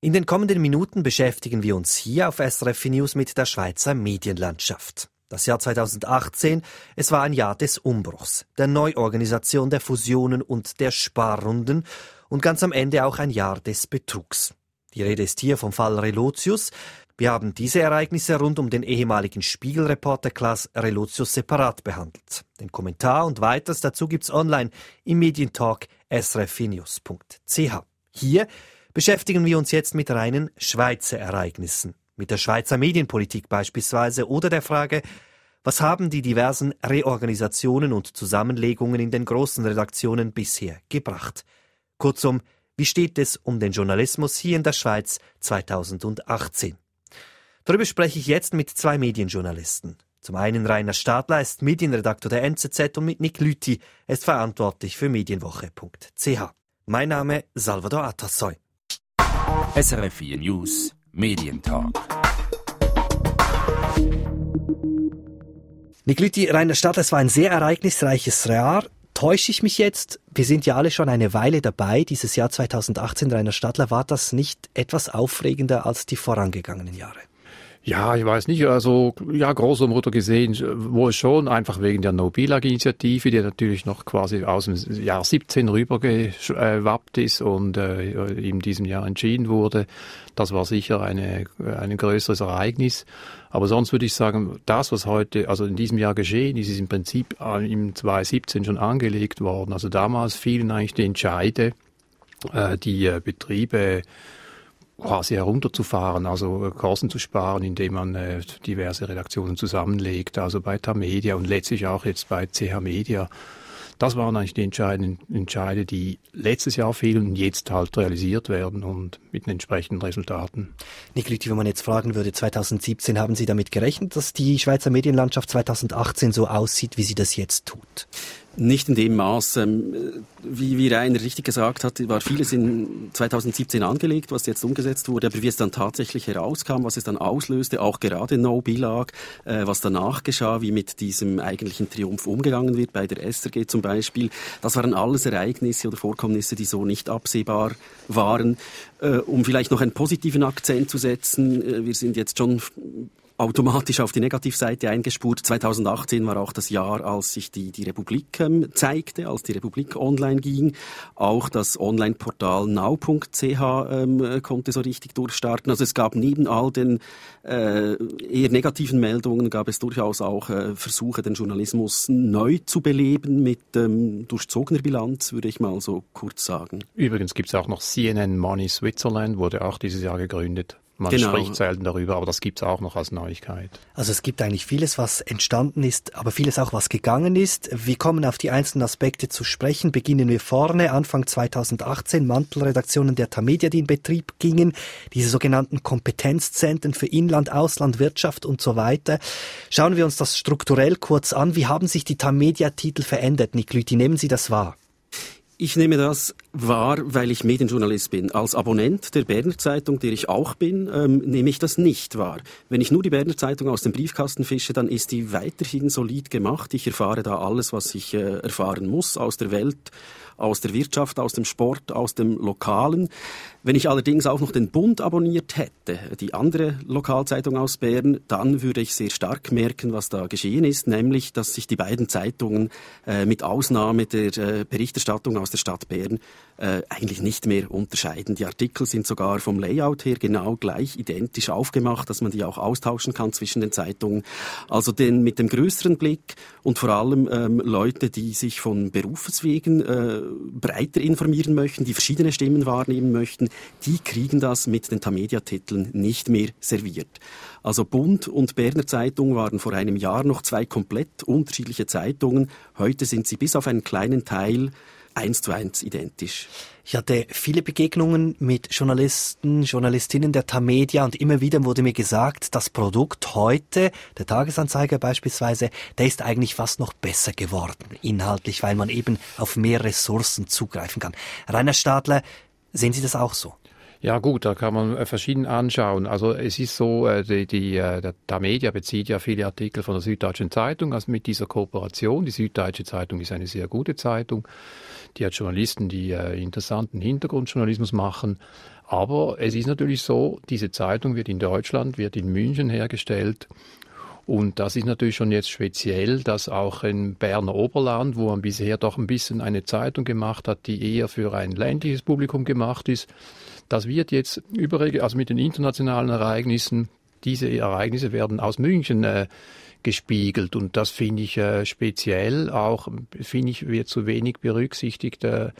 In den kommenden Minuten beschäftigen wir uns hier auf SRF News mit der Schweizer Medienlandschaft. Das Jahr 2018, es war ein Jahr des Umbruchs, der Neuorganisation der Fusionen und der Sparrunden und ganz am Ende auch ein Jahr des Betrugs. Die Rede ist hier vom Fall Relotius. Wir haben diese Ereignisse rund um den ehemaligen Spiegelreporter Klaas Relotius separat behandelt. Den Kommentar und weiteres dazu gibt's online im Medientalk srfnews.ch. Hier beschäftigen wir uns jetzt mit reinen Schweizer Ereignissen, mit der Schweizer Medienpolitik beispielsweise oder der Frage, was haben die diversen Reorganisationen und Zusammenlegungen in den großen Redaktionen bisher gebracht? Kurzum, wie steht es um den Journalismus hier in der Schweiz 2018? Darüber spreche ich jetzt mit zwei Medienjournalisten. Zum einen Rainer Stadler ist Medienredaktor der NZZ und mit Nick Lüthi ist verantwortlich für medienwoche.ch. Mein Name Salvador Atassoy. SRF 4 News Medientalk. Niklüti, Rainer Stadt, es war ein sehr ereignisreiches Jahr. Täusche ich mich jetzt? Wir sind ja alle schon eine Weile dabei. Dieses Jahr 2018, Rainer Stadler, war das nicht etwas aufregender als die vorangegangenen Jahre? Ja, ich weiß nicht, also ja, großer Motor gesehen, wohl schon, einfach wegen der No-Bilag-Initiative, die natürlich noch quasi aus dem Jahr 17 rübergeschwappt ist und äh, in diesem Jahr entschieden wurde. Das war sicher eine, ein größeres Ereignis. Aber sonst würde ich sagen, das, was heute, also in diesem Jahr geschehen ist, ist im Prinzip im 2017 schon angelegt worden. Also damals fielen eigentlich die Entscheide, äh, die äh, Betriebe quasi herunterzufahren, also äh, Kosten zu sparen, indem man äh, diverse Redaktionen zusammenlegt, also bei Tamedia und letztlich auch jetzt bei CH Media. Das waren eigentlich die entscheidenden Entscheide, die letztes Jahr fehlen und jetzt halt realisiert werden und mit den entsprechenden Resultaten. Nicoliti, wenn man jetzt fragen würde, 2017 haben Sie damit gerechnet, dass die Schweizer Medienlandschaft 2018 so aussieht, wie sie das jetzt tut? Nicht in dem Maß, ähm, wie, wie Rainer richtig gesagt hat, war vieles in 2017 angelegt, was jetzt umgesetzt wurde, aber wie es dann tatsächlich herauskam, was es dann auslöste, auch gerade No Bilag, äh, was danach geschah, wie mit diesem eigentlichen Triumph umgegangen wird, bei der SRG zum Beispiel, das waren alles Ereignisse oder Vorkommnisse, die so nicht absehbar waren. Äh, um vielleicht noch einen positiven Akzent zu setzen, äh, wir sind jetzt schon automatisch auf die Negativseite eingespurt. 2018 war auch das Jahr, als sich die, die Republik ähm, zeigte, als die Republik online ging. Auch das Online-Portal now.ch ähm, konnte so richtig durchstarten. Also es gab neben all den äh, eher negativen Meldungen, gab es durchaus auch äh, Versuche, den Journalismus neu zu beleben mit ähm, durchzogener Bilanz, würde ich mal so kurz sagen. Übrigens gibt es auch noch CNN Money Switzerland, wurde auch dieses Jahr gegründet. Man genau. spricht selten darüber, aber das gibt es auch noch als Neuigkeit. Also es gibt eigentlich vieles, was entstanden ist, aber vieles auch, was gegangen ist. Wir kommen auf die einzelnen Aspekte zu sprechen. Beginnen wir vorne. Anfang 2018 Mantelredaktionen der Tamedia, die in Betrieb gingen. Diese sogenannten Kompetenzzentren für Inland, Ausland, Wirtschaft und so weiter. Schauen wir uns das strukturell kurz an. Wie haben sich die Tamedia-Titel verändert, Niklüti? Nehmen Sie das wahr? Ich nehme das wahr, weil ich Medienjournalist bin. Als Abonnent der Berner Zeitung, der ich auch bin, ähm, nehme ich das nicht wahr. Wenn ich nur die Berner Zeitung aus dem Briefkasten fische, dann ist die weiterhin solid gemacht. Ich erfahre da alles, was ich äh, erfahren muss aus der Welt aus der Wirtschaft, aus dem Sport, aus dem Lokalen. Wenn ich allerdings auch noch den Bund abonniert hätte, die andere Lokalzeitung aus Bern, dann würde ich sehr stark merken, was da geschehen ist, nämlich, dass sich die beiden Zeitungen äh, mit Ausnahme der äh, Berichterstattung aus der Stadt Bern äh, eigentlich nicht mehr unterscheiden. Die Artikel sind sogar vom Layout her genau gleich identisch aufgemacht, dass man die auch austauschen kann zwischen den Zeitungen. Also den, mit dem größeren Blick und vor allem ähm, Leute, die sich von Berufswegen äh, breiter informieren möchten, die verschiedene Stimmen wahrnehmen möchten, die kriegen das mit den Tamedia-Titeln nicht mehr serviert. Also Bund und Berner Zeitung waren vor einem Jahr noch zwei komplett unterschiedliche Zeitungen. Heute sind sie bis auf einen kleinen Teil eins zu eins identisch. Ich hatte viele Begegnungen mit Journalisten, Journalistinnen der Tamedia und immer wieder wurde mir gesagt, das Produkt heute, der Tagesanzeiger beispielsweise, der ist eigentlich fast noch besser geworden, inhaltlich, weil man eben auf mehr Ressourcen zugreifen kann. Rainer Stadler, sehen Sie das auch so? Ja gut, da kann man äh, verschieden anschauen. Also es ist so, äh, die, die, äh, der, der Media bezieht ja viele Artikel von der Süddeutschen Zeitung, also mit dieser Kooperation. Die Süddeutsche Zeitung ist eine sehr gute Zeitung. Die hat Journalisten, die interessanten Hintergrundjournalismus machen. Aber es ist natürlich so, diese Zeitung wird in Deutschland, wird in München hergestellt. Und das ist natürlich schon jetzt speziell, dass auch im Berner Oberland, wo man bisher doch ein bisschen eine Zeitung gemacht hat, die eher für ein ländliches Publikum gemacht ist, das wird jetzt überregional, also mit den internationalen Ereignissen, diese Ereignisse werden aus München äh, gespiegelt. Und das finde ich äh, speziell. Auch, finde ich, wird zu wenig berücksichtigt, äh,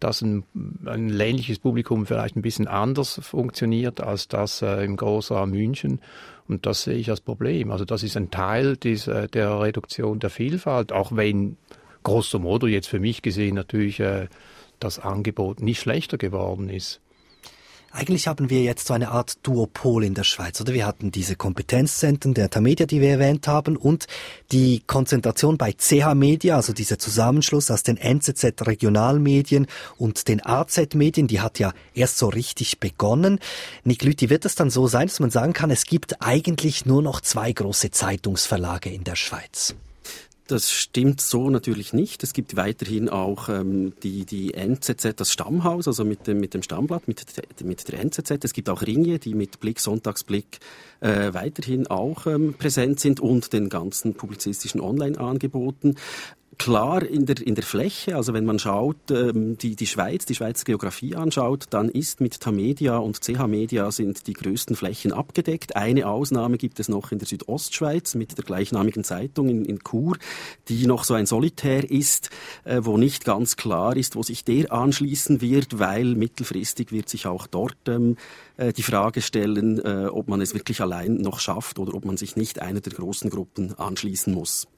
dass ein, ein ländliches Publikum vielleicht ein bisschen anders funktioniert als das äh, im Großraum München. Und das sehe ich als Problem. Also das ist ein Teil dieser, äh, der Reduktion der Vielfalt, auch wenn grosso modo jetzt für mich gesehen natürlich äh, das Angebot nicht schlechter geworden ist. Eigentlich haben wir jetzt so eine Art Duopol in der Schweiz, oder? Wir hatten diese Kompetenzzentren der Tamedia, die wir erwähnt haben, und die Konzentration bei CH Media, also dieser Zusammenschluss aus den NZZ Regionalmedien und den AZ Medien, die hat ja erst so richtig begonnen. Nick Lüthi, wird es dann so sein, dass man sagen kann, es gibt eigentlich nur noch zwei große Zeitungsverlage in der Schweiz? Das stimmt so natürlich nicht. Es gibt weiterhin auch ähm, die, die NZZ, das Stammhaus, also mit dem, mit dem Stammblatt, mit, mit der NZZ. Es gibt auch Ringe, die mit Blick, Sonntagsblick äh, weiterhin auch ähm, präsent sind und den ganzen publizistischen Online-Angeboten klar in der, in der Fläche, also wenn man schaut, ähm, die, die Schweiz, die Schweizer Geografie anschaut, dann ist mit Tamedia und CH Media sind die größten Flächen abgedeckt. Eine Ausnahme gibt es noch in der Südostschweiz mit der gleichnamigen Zeitung in, in Chur, die noch so ein Solitär ist, äh, wo nicht ganz klar ist, wo sich der anschließen wird, weil mittelfristig wird sich auch dort ähm, äh, die Frage stellen, äh, ob man es wirklich allein noch schafft oder ob man sich nicht einer der großen Gruppen anschließen muss.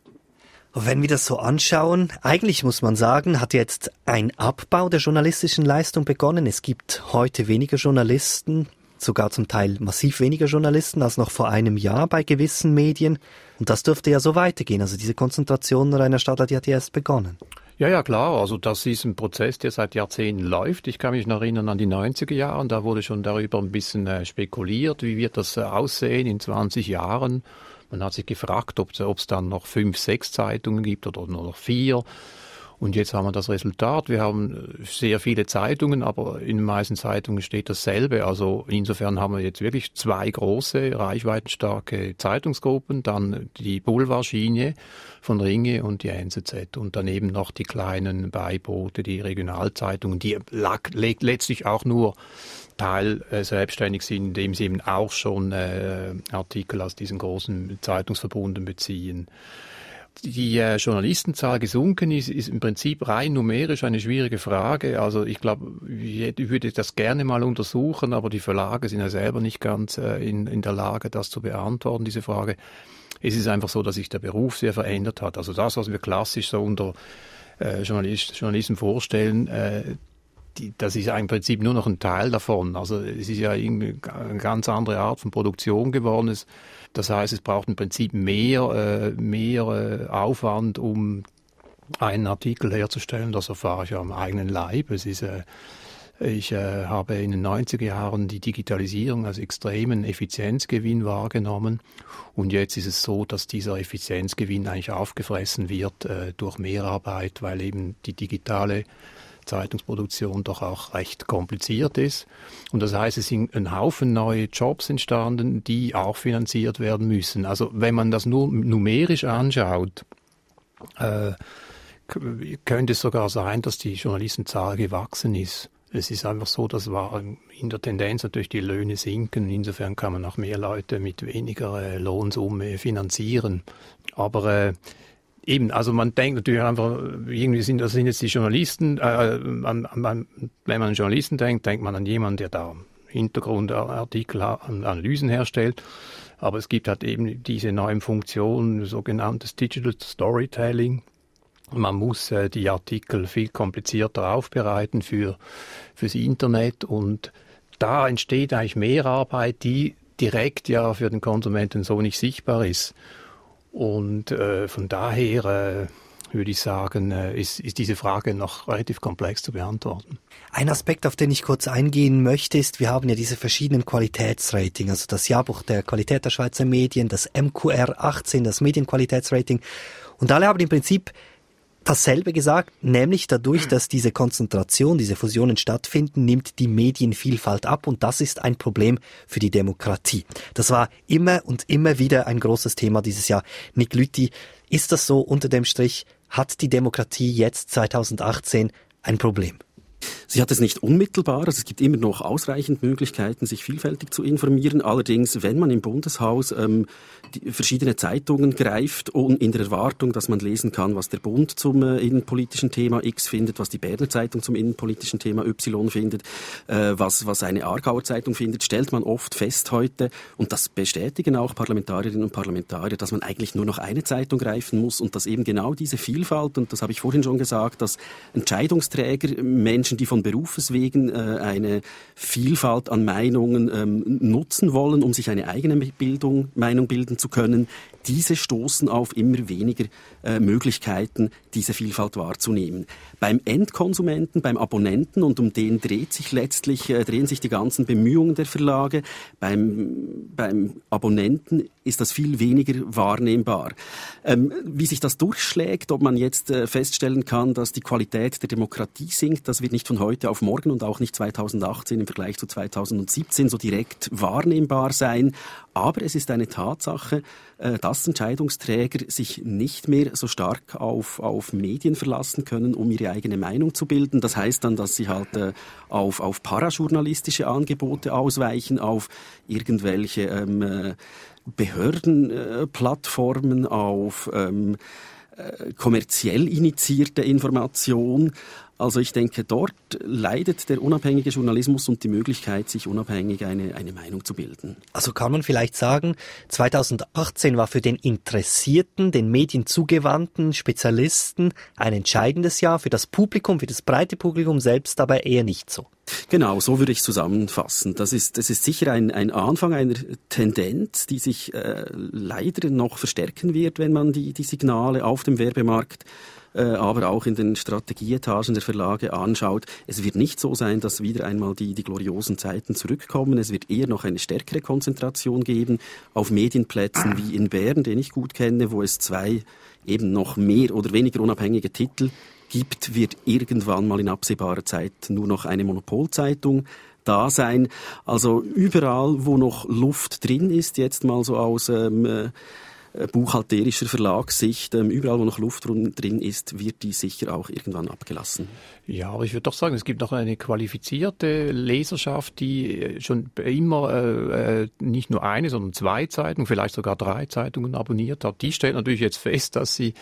Wenn wir das so anschauen, eigentlich muss man sagen, hat jetzt ein Abbau der journalistischen Leistung begonnen. Es gibt heute weniger Journalisten, sogar zum Teil massiv weniger Journalisten als noch vor einem Jahr bei gewissen Medien. Und das dürfte ja so weitergehen. Also diese Konzentration einer Stadt, die hat ja erst begonnen. Ja, ja, klar. Also das ist ein Prozess, der seit Jahrzehnten läuft. Ich kann mich noch erinnern an die 90er Jahre. Da wurde schon darüber ein bisschen äh, spekuliert, wie wird das äh, aussehen in 20 Jahren. Man hat sich gefragt, ob es dann noch fünf, sechs Zeitungen gibt oder nur noch vier. Und jetzt haben wir das Resultat. Wir haben sehr viele Zeitungen, aber in den meisten Zeitungen steht dasselbe. Also insofern haben wir jetzt wirklich zwei große, reichweitenstarke Zeitungsgruppen, dann die Boulevardlinie von Ringe und die NZZ und daneben noch die kleinen Beiboote, die Regionalzeitungen, die letztlich auch nur Teil äh, selbstständig sind, indem sie eben auch schon äh, Artikel aus diesen großen Zeitungsverbunden beziehen. Die äh, Journalistenzahl gesunken ist, ist im Prinzip rein numerisch eine schwierige Frage. Also ich glaube, ich würde das gerne mal untersuchen, aber die Verlage sind ja selber nicht ganz äh, in, in der Lage, das zu beantworten, diese Frage. Es ist einfach so, dass sich der Beruf sehr verändert hat. Also das, was wir klassisch so unter äh, Journalist, Journalisten vorstellen, äh, die, das ist ja im Prinzip nur noch ein Teil davon. Also es ist ja eine ganz andere Art von Produktion geworden. Das heißt, es braucht im Prinzip mehr, äh, mehr äh, Aufwand, um einen Artikel herzustellen. Das erfahre ich am eigenen Leib. Es ist äh, ich äh, habe in den 90er Jahren die Digitalisierung als extremen Effizienzgewinn wahrgenommen. Und jetzt ist es so, dass dieser Effizienzgewinn eigentlich aufgefressen wird äh, durch Mehrarbeit, weil eben die digitale Zeitungsproduktion doch auch recht kompliziert ist. Und das heißt, es sind ein Haufen neue Jobs entstanden, die auch finanziert werden müssen. Also wenn man das nur numerisch anschaut, äh, könnte es sogar sein, dass die Journalistenzahl gewachsen ist. Es ist einfach so, dass in der Tendenz natürlich die Löhne sinken. Insofern kann man auch mehr Leute mit weniger äh, Lohnsumme finanzieren. Aber äh, Eben, also man denkt natürlich einfach, irgendwie sind das sind jetzt die Journalisten, äh, an, an, wenn man an Journalisten denkt, denkt man an jemanden, der da Hintergrundartikel, Analysen herstellt. Aber es gibt halt eben diese neuen Funktionen, sogenanntes Digital Storytelling. Man muss äh, die Artikel viel komplizierter aufbereiten für fürs Internet und da entsteht eigentlich mehr Arbeit, die direkt ja für den Konsumenten so nicht sichtbar ist. Und äh, von daher würde ich sagen, äh, ist, ist diese Frage noch relativ komplex zu beantworten. Ein Aspekt, auf den ich kurz eingehen möchte, ist, wir haben ja diese verschiedenen Qualitätsrating, also das Jahrbuch der Qualität der Schweizer Medien, das MQR 18, das Medienqualitätsrating. Und alle haben im Prinzip dasselbe gesagt, nämlich dadurch, dass diese Konzentration, diese Fusionen stattfinden, nimmt die Medienvielfalt ab und das ist ein Problem für die Demokratie. Das war immer und immer wieder ein großes Thema dieses Jahr. Nick Lütti, ist das so unter dem Strich? Hat die Demokratie jetzt 2018 ein Problem? Sie hat es nicht unmittelbar, also es gibt immer noch ausreichend Möglichkeiten, sich vielfältig zu informieren. Allerdings, wenn man im Bundeshaus ähm, verschiedene Zeitungen greift und in der Erwartung, dass man lesen kann, was der Bund zum äh, innenpolitischen Thema X findet, was die Berner Zeitung zum innenpolitischen Thema Y findet, äh, was, was eine Aargauer Zeitung findet, stellt man oft fest heute, und das bestätigen auch Parlamentarierinnen und Parlamentarier, dass man eigentlich nur noch eine Zeitung greifen muss und dass eben genau diese Vielfalt, und das habe ich vorhin schon gesagt, dass Entscheidungsträger, Menschen, die von Berufes wegen äh, eine Vielfalt an Meinungen ähm, nutzen wollen, um sich eine eigene Bildung, Meinung bilden zu können, diese stoßen auf immer weniger äh, Möglichkeiten, diese Vielfalt wahrzunehmen. Beim Endkonsumenten, beim Abonnenten, und um den dreht sich letztlich, äh, drehen sich die ganzen Bemühungen der Verlage, beim, beim Abonnenten ist das viel weniger wahrnehmbar. Ähm, wie sich das durchschlägt, ob man jetzt äh, feststellen kann, dass die Qualität der Demokratie sinkt, das wird nicht von heute auf morgen und auch nicht 2018 im Vergleich zu 2017 so direkt wahrnehmbar sein. Aber es ist eine Tatsache, äh, dass Entscheidungsträger sich nicht mehr so stark auf, auf Medien verlassen können, um ihre eigene Meinung zu bilden. Das heißt dann, dass sie halt äh, auf, auf parajournalistische Angebote ausweichen, auf irgendwelche ähm, äh, Behördenplattformen, auf ähm, äh, kommerziell initiierte Information. Also ich denke, dort leidet der unabhängige Journalismus und die Möglichkeit, sich unabhängig eine, eine Meinung zu bilden. Also kann man vielleicht sagen, 2018 war für den interessierten, den Medien zugewandten Spezialisten ein entscheidendes Jahr, für das Publikum, für das breite Publikum selbst aber eher nicht so. Genau, so würde ich zusammenfassen. Das ist, das ist sicher ein, ein Anfang einer Tendenz, die sich äh, leider noch verstärken wird, wenn man die, die Signale auf dem Werbemarkt äh, aber auch in den Strategieetagen der Verlage anschaut. Es wird nicht so sein, dass wieder einmal die, die gloriosen Zeiten zurückkommen. Es wird eher noch eine stärkere Konzentration geben auf Medienplätzen wie in Bern, den ich gut kenne, wo es zwei eben noch mehr oder weniger unabhängige Titel gibt, wird irgendwann mal in absehbarer Zeit nur noch eine Monopolzeitung da sein. Also überall, wo noch Luft drin ist, jetzt mal so aus ähm, äh, buchhalterischer Verlagssicht, ähm, überall wo noch Luft drin ist, wird die sicher auch irgendwann abgelassen. Ja, aber ich würde doch sagen, es gibt noch eine qualifizierte Leserschaft, die äh, schon immer äh, äh, nicht nur eine, sondern zwei Zeitungen, vielleicht sogar drei Zeitungen abonniert hat. Die stellt natürlich jetzt fest, dass sie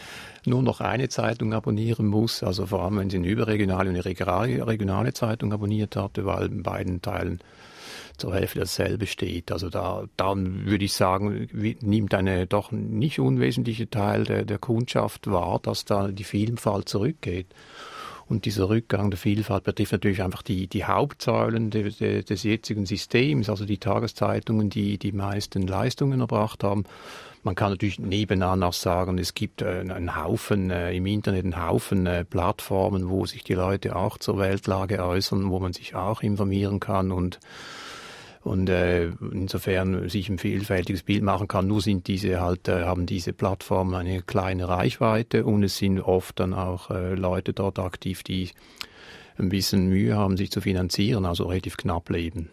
nur noch eine Zeitung abonnieren muss, also vor allem wenn sie eine überregionale und eine regionale Zeitung abonniert hat, weil in beiden Teilen zur Hälfte dasselbe steht. Also da, dann würde ich sagen, nimmt eine doch nicht unwesentliche Teil der, der Kundschaft wahr, dass da die Vielfalt zurückgeht. Und dieser Rückgang der Vielfalt betrifft natürlich einfach die, die Hauptsäulen de, de, des jetzigen Systems, also die Tageszeitungen, die die meisten Leistungen erbracht haben. Man kann natürlich nebenan auch sagen, es gibt äh, einen Haufen äh, im Internet, einen Haufen äh, Plattformen, wo sich die Leute auch zur Weltlage äußern, wo man sich auch informieren kann und und äh, insofern sich ein vielfältiges Bild machen kann. Nur sind diese halt, äh, haben diese Plattformen eine kleine Reichweite und es sind oft dann auch äh, Leute dort aktiv, die ein bisschen Mühe haben, sich zu finanzieren, also relativ knapp leben.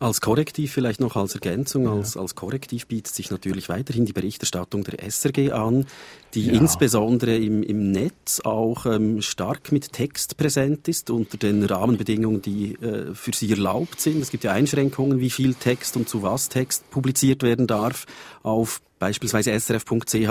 Als Korrektiv vielleicht noch als Ergänzung, ja. als, als Korrektiv bietet sich natürlich weiterhin die Berichterstattung der SRG an, die ja. insbesondere im, im Netz auch ähm, stark mit Text präsent ist, unter den Rahmenbedingungen, die äh, für sie erlaubt sind. Es gibt ja Einschränkungen, wie viel Text und zu was Text publiziert werden darf auf beispielsweise srf.ch.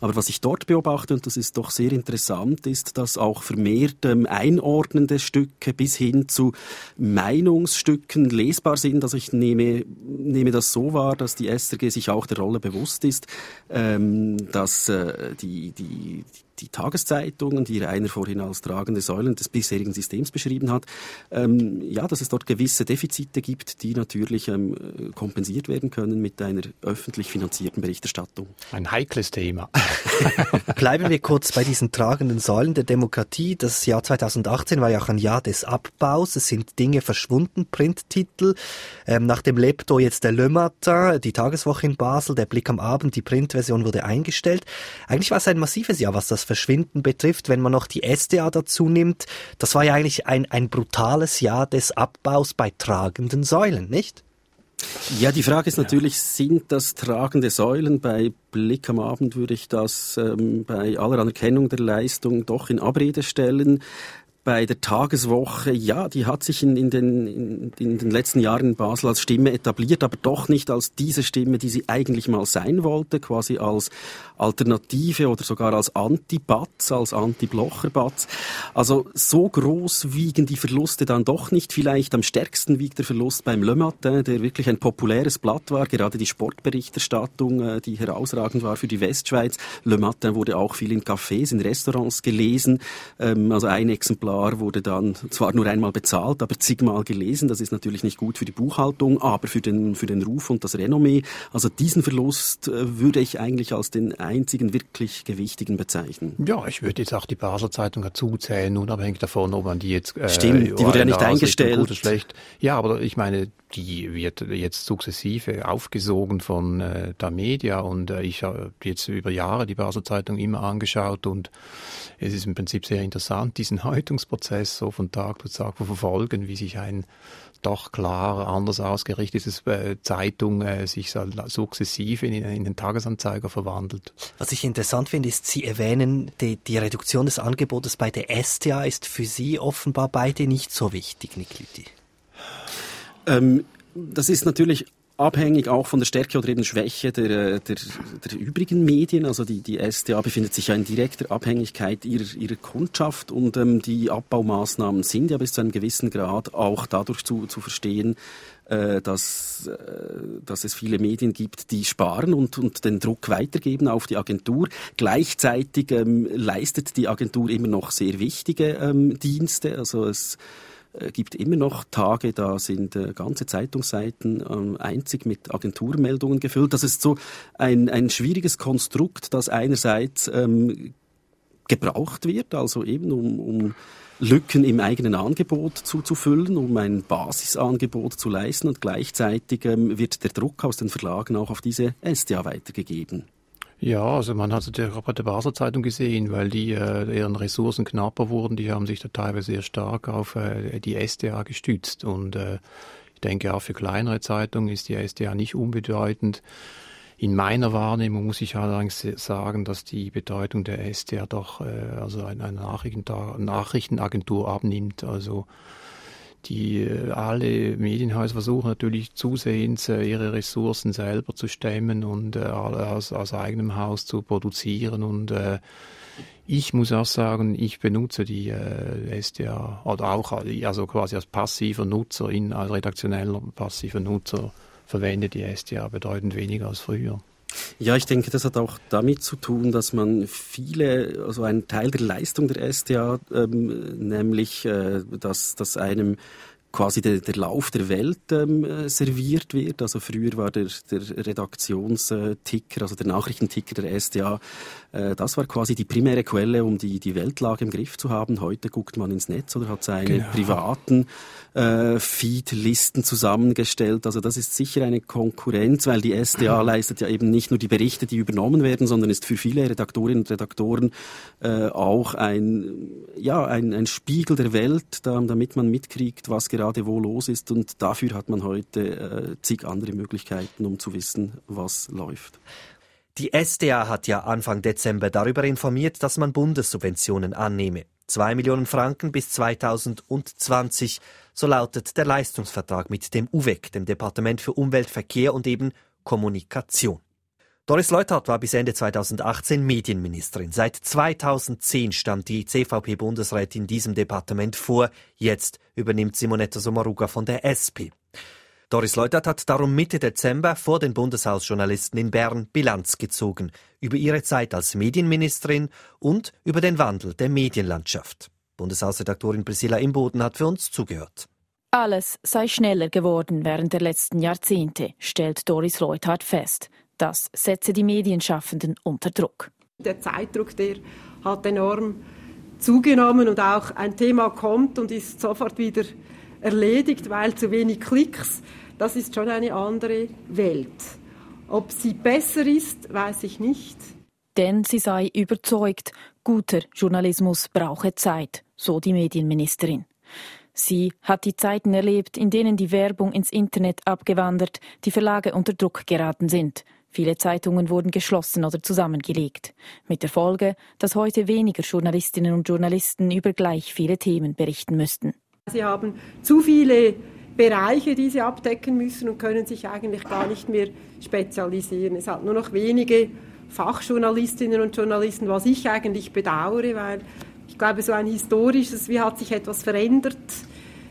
Aber was ich dort beobachte, und das ist doch sehr interessant, ist, dass auch vermehrt ähm, einordnende Stücke bis hin zu Meinungsstücken lesbar sind. Also ich nehme, nehme das so wahr, dass die SRG sich auch der Rolle bewusst ist, ähm, dass äh, die, die, die Tageszeitungen, die Rainer vorhin als tragende Säulen des bisherigen Systems beschrieben hat, ähm, ja, dass es dort gewisse Defizite gibt, die natürlich ähm, kompensiert werden können mit einer öffentlich finanzierten Berichterstattung. Ein heikles Thema. Bleiben wir kurz bei diesen tragenden Säulen der Demokratie. Das Jahr 2018 war ja auch ein Jahr des Abbaus. Es sind Dinge verschwunden, Printtitel. Ähm, nach dem Lepto jetzt der Le Matin, die Tageswoche in Basel, der Blick am Abend, die Printversion wurde eingestellt. Eigentlich war es ein massives Jahr, was das Verschwinden betrifft, wenn man noch die SDA dazu nimmt. Das war ja eigentlich ein, ein brutales Jahr des Abbaus bei tragenden Säulen, nicht? Ja, die Frage ist natürlich, sind das tragende Säulen? Bei Blick am Abend würde ich das ähm, bei aller Anerkennung der Leistung doch in Abrede stellen bei der Tageswoche, ja, die hat sich in, in, den, in, in, den letzten Jahren in Basel als Stimme etabliert, aber doch nicht als diese Stimme, die sie eigentlich mal sein wollte, quasi als Alternative oder sogar als Anti-Batz, als Anti-Blocher-Batz. Also so groß wiegen die Verluste dann doch nicht. Vielleicht am stärksten wiegt der Verlust beim Le Matin, der wirklich ein populäres Blatt war, gerade die Sportberichterstattung, äh, die herausragend war für die Westschweiz. Le Matin wurde auch viel in Cafés, in Restaurants gelesen, ähm, also ein Exemplar Exemplar wurde dann zwar nur einmal bezahlt, aber zigmal gelesen. Das ist natürlich nicht gut für die Buchhaltung, aber für den, für den Ruf und das Renommee. Also diesen Verlust äh, würde ich eigentlich als den einzigen wirklich gewichtigen bezeichnen. Ja, ich würde jetzt auch die Basler Zeitung dazu zählen, unabhängig davon, ob man die jetzt... Äh, Stimmt, die wurde ja nicht eingestellt. Gut oder schlecht. Ja, aber ich meine, die wird jetzt sukzessive aufgesogen von äh, der Media und äh, ich habe jetzt über Jahre die Basler Zeitung immer angeschaut und es ist im Prinzip sehr interessant, diesen Häutungsprozess so von Tag zu Tag verfolgen, wie sich ein doch klar anders ausgerichtetes äh, Zeitung äh, sich so sukzessive in, in, den Tagesanzeiger verwandelt. Was ich interessant finde, ist, Sie erwähnen, die, die Reduktion des Angebotes bei der STA ist für Sie offenbar beide nicht so wichtig, Nikliti. Ähm, das ist natürlich abhängig auch von der Stärke oder eben Schwäche der, der, der übrigen Medien. Also die, die SDA befindet sich ja in direkter Abhängigkeit ihrer, ihrer Kundschaft und ähm, die Abbaumaßnahmen sind ja bis zu einem gewissen Grad auch dadurch zu, zu verstehen, äh, dass, äh, dass es viele Medien gibt, die sparen und, und den Druck weitergeben auf die Agentur. Gleichzeitig ähm, leistet die Agentur immer noch sehr wichtige ähm, Dienste. Also es äh, gibt immer noch Tage, da sind äh, ganze Zeitungsseiten ähm, einzig mit Agenturmeldungen gefüllt. Das ist so ein, ein schwieriges Konstrukt, das einerseits ähm, gebraucht wird, also eben um, um Lücken im eigenen Angebot zu, zu füllen, um ein Basisangebot zu leisten und gleichzeitig ähm, wird der Druck aus den Verlagen auch auf diese SDA weitergegeben. Ja, also man hat es ja auch bei der Basler Zeitung gesehen, weil die äh, ihren Ressourcen knapper wurden, die haben sich da teilweise sehr stark auf äh, die SDA gestützt. Und äh, ich denke auch für kleinere Zeitungen ist die SDA nicht unbedeutend. In meiner Wahrnehmung muss ich allerdings sagen, dass die Bedeutung der SDA doch äh, also eine Nachrichtenagentur abnimmt. Also die äh, alle Medienhäuser versuchen natürlich zusehends äh, ihre Ressourcen selber zu stemmen und äh, aus, aus eigenem Haus zu produzieren und ich muss auch sagen, ich benutze die äh, SDA oder auch also quasi als passiver Nutzer, in, als redaktioneller passiver Nutzer verwende die SDA bedeutend weniger als früher. Ja, ich denke, das hat auch damit zu tun, dass man viele, also einen Teil der Leistung der SDA, ähm, nämlich, äh, dass, dass einem quasi der, der Lauf der Welt ähm, äh, serviert wird. Also früher war der, der Redaktionsticker, also der Nachrichtenticker der SDA, das war quasi die primäre Quelle, um die, die Weltlage im Griff zu haben. Heute guckt man ins Netz oder hat seine genau. privaten äh, Feed-Listen zusammengestellt. Also das ist sicher eine Konkurrenz, weil die SDA leistet ja eben nicht nur die Berichte, die übernommen werden, sondern ist für viele Redaktorinnen und Redaktoren äh, auch ein, ja, ein, ein Spiegel der Welt, da, damit man mitkriegt, was gerade wo los ist. Und dafür hat man heute äh, zig andere Möglichkeiten, um zu wissen, was läuft. Die SDA hat ja Anfang Dezember darüber informiert, dass man Bundessubventionen annehme. Zwei Millionen Franken bis 2020, so lautet der Leistungsvertrag mit dem UVEC, dem Departement für Umwelt, Verkehr und eben Kommunikation. Doris Leuthard war bis Ende 2018 Medienministerin. Seit 2010 stand die CVP-Bundesrätin diesem Departement vor. Jetzt übernimmt Simonetta Sommaruga von der SP. Doris Leutert hat darum Mitte Dezember vor den Bundeshausjournalisten in Bern Bilanz gezogen über ihre Zeit als Medienministerin und über den Wandel der Medienlandschaft. Bundeshausredaktorin Priscilla Imboden hat für uns zugehört. Alles sei schneller geworden während der letzten Jahrzehnte, stellt Doris Leuthard fest. Das setze die Medienschaffenden unter Druck. Der Zeitdruck, der hat enorm zugenommen und auch ein Thema kommt und ist sofort wieder erledigt, weil zu wenig Klicks. Das ist schon eine andere Welt. Ob sie besser ist, weiß ich nicht. Denn sie sei überzeugt, guter Journalismus brauche Zeit, so die Medienministerin. Sie hat die Zeiten erlebt, in denen die Werbung ins Internet abgewandert, die Verlage unter Druck geraten sind. Viele Zeitungen wurden geschlossen oder zusammengelegt, mit der Folge, dass heute weniger Journalistinnen und Journalisten über gleich viele Themen berichten müssten. Sie haben zu viele Bereiche, die sie abdecken müssen und können sich eigentlich gar nicht mehr spezialisieren. Es hat nur noch wenige Fachjournalistinnen und Journalisten, was ich eigentlich bedauere, weil ich glaube, so ein historisches, wie hat sich etwas verändert